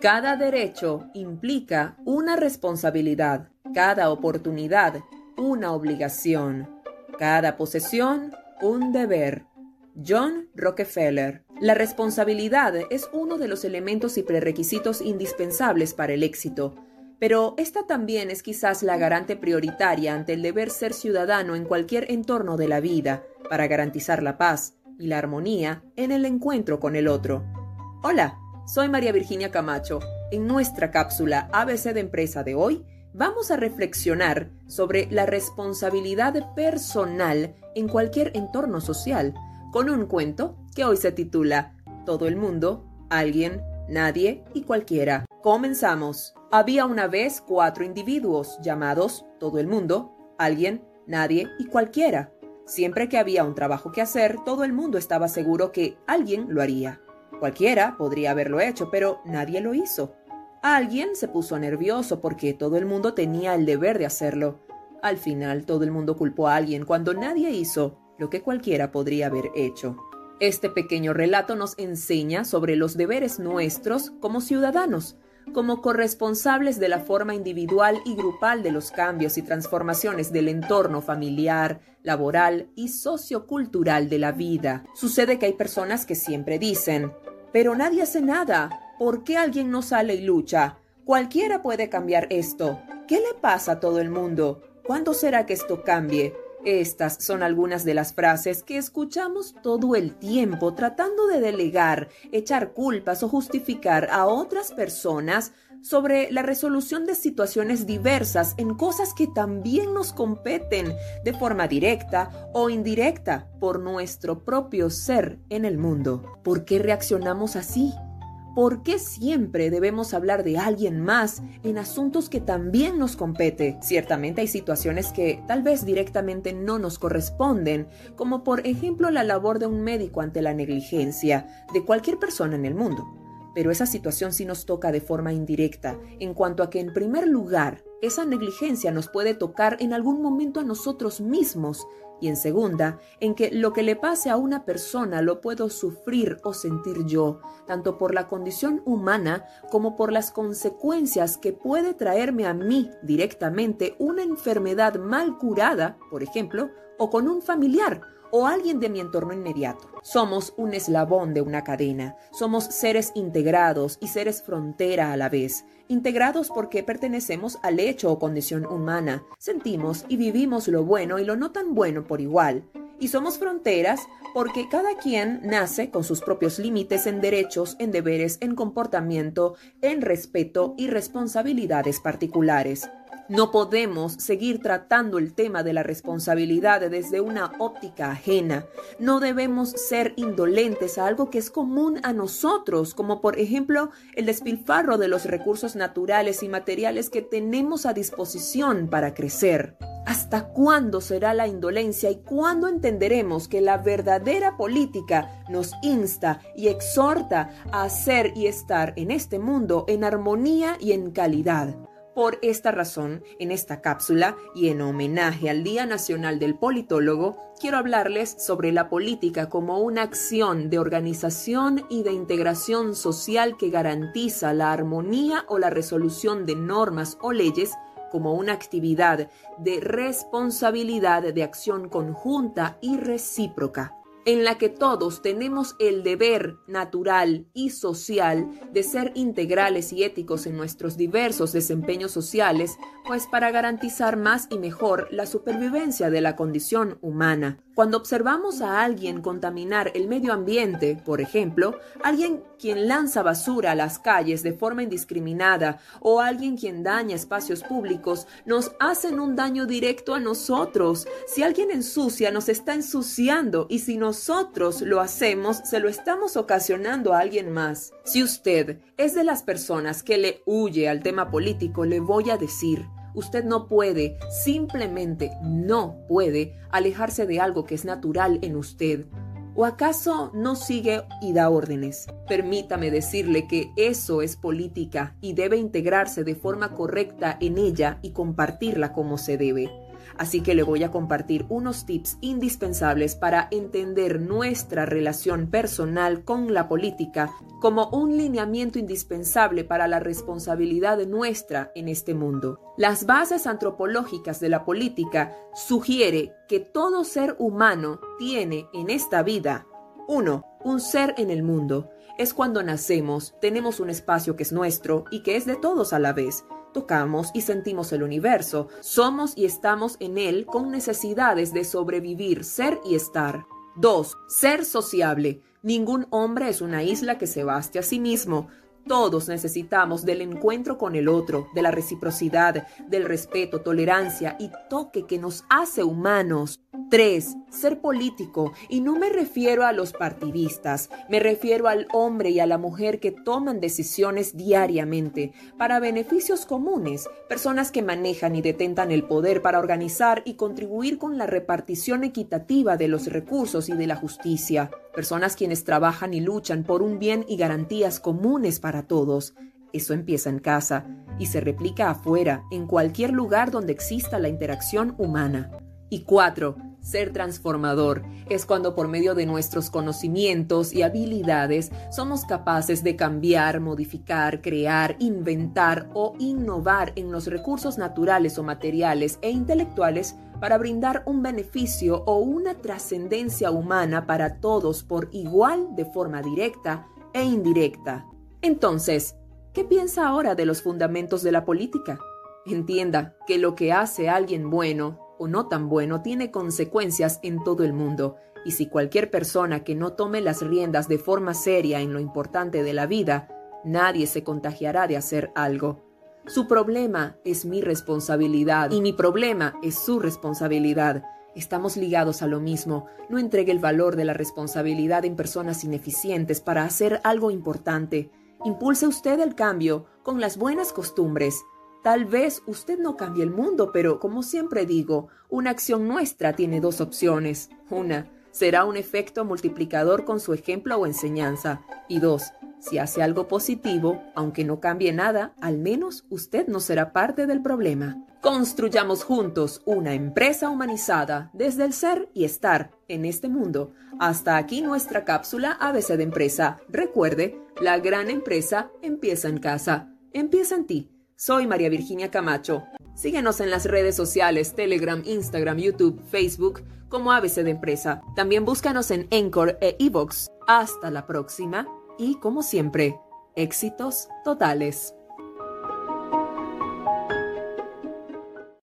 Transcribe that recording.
Cada derecho implica una responsabilidad, cada oportunidad una obligación, cada posesión un deber. John Rockefeller. La responsabilidad es uno de los elementos y prerequisitos indispensables para el éxito, pero esta también es quizás la garante prioritaria ante el deber ser ciudadano en cualquier entorno de la vida, para garantizar la paz y la armonía en el encuentro con el otro. Hola, soy María Virginia Camacho. En nuestra cápsula ABC de Empresa de hoy, vamos a reflexionar sobre la responsabilidad personal en cualquier entorno social, con un cuento que hoy se titula Todo el mundo, alguien, nadie y cualquiera. Comenzamos. Había una vez cuatro individuos llamados todo el mundo, alguien, nadie y cualquiera. Siempre que había un trabajo que hacer, todo el mundo estaba seguro que alguien lo haría. Cualquiera podría haberlo hecho, pero nadie lo hizo. Alguien se puso nervioso porque todo el mundo tenía el deber de hacerlo. Al final todo el mundo culpó a alguien cuando nadie hizo lo que cualquiera podría haber hecho. Este pequeño relato nos enseña sobre los deberes nuestros como ciudadanos, como corresponsables de la forma individual y grupal de los cambios y transformaciones del entorno familiar, laboral y sociocultural de la vida. Sucede que hay personas que siempre dicen, pero nadie hace nada, ¿por qué alguien no sale y lucha? Cualquiera puede cambiar esto. ¿Qué le pasa a todo el mundo? ¿Cuándo será que esto cambie? Estas son algunas de las frases que escuchamos todo el tiempo tratando de delegar, echar culpas o justificar a otras personas sobre la resolución de situaciones diversas en cosas que también nos competen de forma directa o indirecta por nuestro propio ser en el mundo. ¿Por qué reaccionamos así? ¿Por qué siempre debemos hablar de alguien más en asuntos que también nos compete? Ciertamente hay situaciones que tal vez directamente no nos corresponden, como por ejemplo la labor de un médico ante la negligencia de cualquier persona en el mundo. Pero esa situación sí nos toca de forma indirecta, en cuanto a que en primer lugar, esa negligencia nos puede tocar en algún momento a nosotros mismos y en segunda, en que lo que le pase a una persona lo puedo sufrir o sentir yo, tanto por la condición humana como por las consecuencias que puede traerme a mí directamente una enfermedad mal curada, por ejemplo, o con un familiar o alguien de mi entorno inmediato. Somos un eslabón de una cadena, somos seres integrados y seres frontera a la vez, integrados porque pertenecemos al hecho o condición humana, sentimos y vivimos lo bueno y lo no tan bueno por igual, y somos fronteras porque cada quien nace con sus propios límites en derechos, en deberes, en comportamiento, en respeto y responsabilidades particulares. No podemos seguir tratando el tema de la responsabilidad desde una óptica ajena. No debemos ser indolentes a algo que es común a nosotros, como por ejemplo el despilfarro de los recursos naturales y materiales que tenemos a disposición para crecer. ¿Hasta cuándo será la indolencia y cuándo entenderemos que la verdadera política nos insta y exhorta a hacer y estar en este mundo en armonía y en calidad? Por esta razón, en esta cápsula y en homenaje al Día Nacional del Politólogo, quiero hablarles sobre la política como una acción de organización y de integración social que garantiza la armonía o la resolución de normas o leyes como una actividad de responsabilidad de acción conjunta y recíproca en la que todos tenemos el deber natural y social de ser integrales y éticos en nuestros diversos desempeños sociales, pues para garantizar más y mejor la supervivencia de la condición humana. Cuando observamos a alguien contaminar el medio ambiente, por ejemplo, alguien quien lanza basura a las calles de forma indiscriminada o alguien quien daña espacios públicos, nos hacen un daño directo a nosotros. Si alguien ensucia, nos está ensuciando y si nosotros lo hacemos, se lo estamos ocasionando a alguien más. Si usted es de las personas que le huye al tema político, le voy a decir, Usted no puede, simplemente no puede alejarse de algo que es natural en usted. ¿O acaso no sigue y da órdenes? Permítame decirle que eso es política y debe integrarse de forma correcta en ella y compartirla como se debe. Así que le voy a compartir unos tips indispensables para entender nuestra relación personal con la política como un lineamiento indispensable para la responsabilidad nuestra en este mundo. Las bases antropológicas de la política sugiere que todo ser humano tiene en esta vida 1. Un ser en el mundo. Es cuando nacemos, tenemos un espacio que es nuestro y que es de todos a la vez tocamos y sentimos el universo. Somos y estamos en él con necesidades de sobrevivir, ser y estar. 2. Ser sociable. Ningún hombre es una isla que se baste a sí mismo. Todos necesitamos del encuentro con el otro, de la reciprocidad, del respeto, tolerancia y toque que nos hace humanos. 3. Ser político. Y no me refiero a los partidistas, me refiero al hombre y a la mujer que toman decisiones diariamente para beneficios comunes, personas que manejan y detentan el poder para organizar y contribuir con la repartición equitativa de los recursos y de la justicia, personas quienes trabajan y luchan por un bien y garantías comunes para todos. Eso empieza en casa y se replica afuera, en cualquier lugar donde exista la interacción humana. Y cuatro, ser transformador es cuando por medio de nuestros conocimientos y habilidades somos capaces de cambiar, modificar, crear, inventar o innovar en los recursos naturales o materiales e intelectuales para brindar un beneficio o una trascendencia humana para todos por igual de forma directa e indirecta. Entonces, ¿qué piensa ahora de los fundamentos de la política? Entienda que lo que hace alguien bueno o no tan bueno tiene consecuencias en todo el mundo, y si cualquier persona que no tome las riendas de forma seria en lo importante de la vida, nadie se contagiará de hacer algo. Su problema es mi responsabilidad y mi problema es su responsabilidad. Estamos ligados a lo mismo. No entregue el valor de la responsabilidad en personas ineficientes para hacer algo importante. Impulse usted el cambio con las buenas costumbres. Tal vez usted no cambie el mundo, pero como siempre digo, una acción nuestra tiene dos opciones. Una, será un efecto multiplicador con su ejemplo o enseñanza. Y dos, si hace algo positivo, aunque no cambie nada, al menos usted no será parte del problema. Construyamos juntos una empresa humanizada desde el ser y estar en este mundo. Hasta aquí nuestra cápsula ABC de empresa. Recuerde, la gran empresa empieza en casa. Empieza en ti. Soy María Virginia Camacho. Síguenos en las redes sociales, Telegram, Instagram, YouTube, Facebook, como ABC de Empresa. También búscanos en Anchor e Evox. Hasta la próxima y, como siempre, éxitos totales.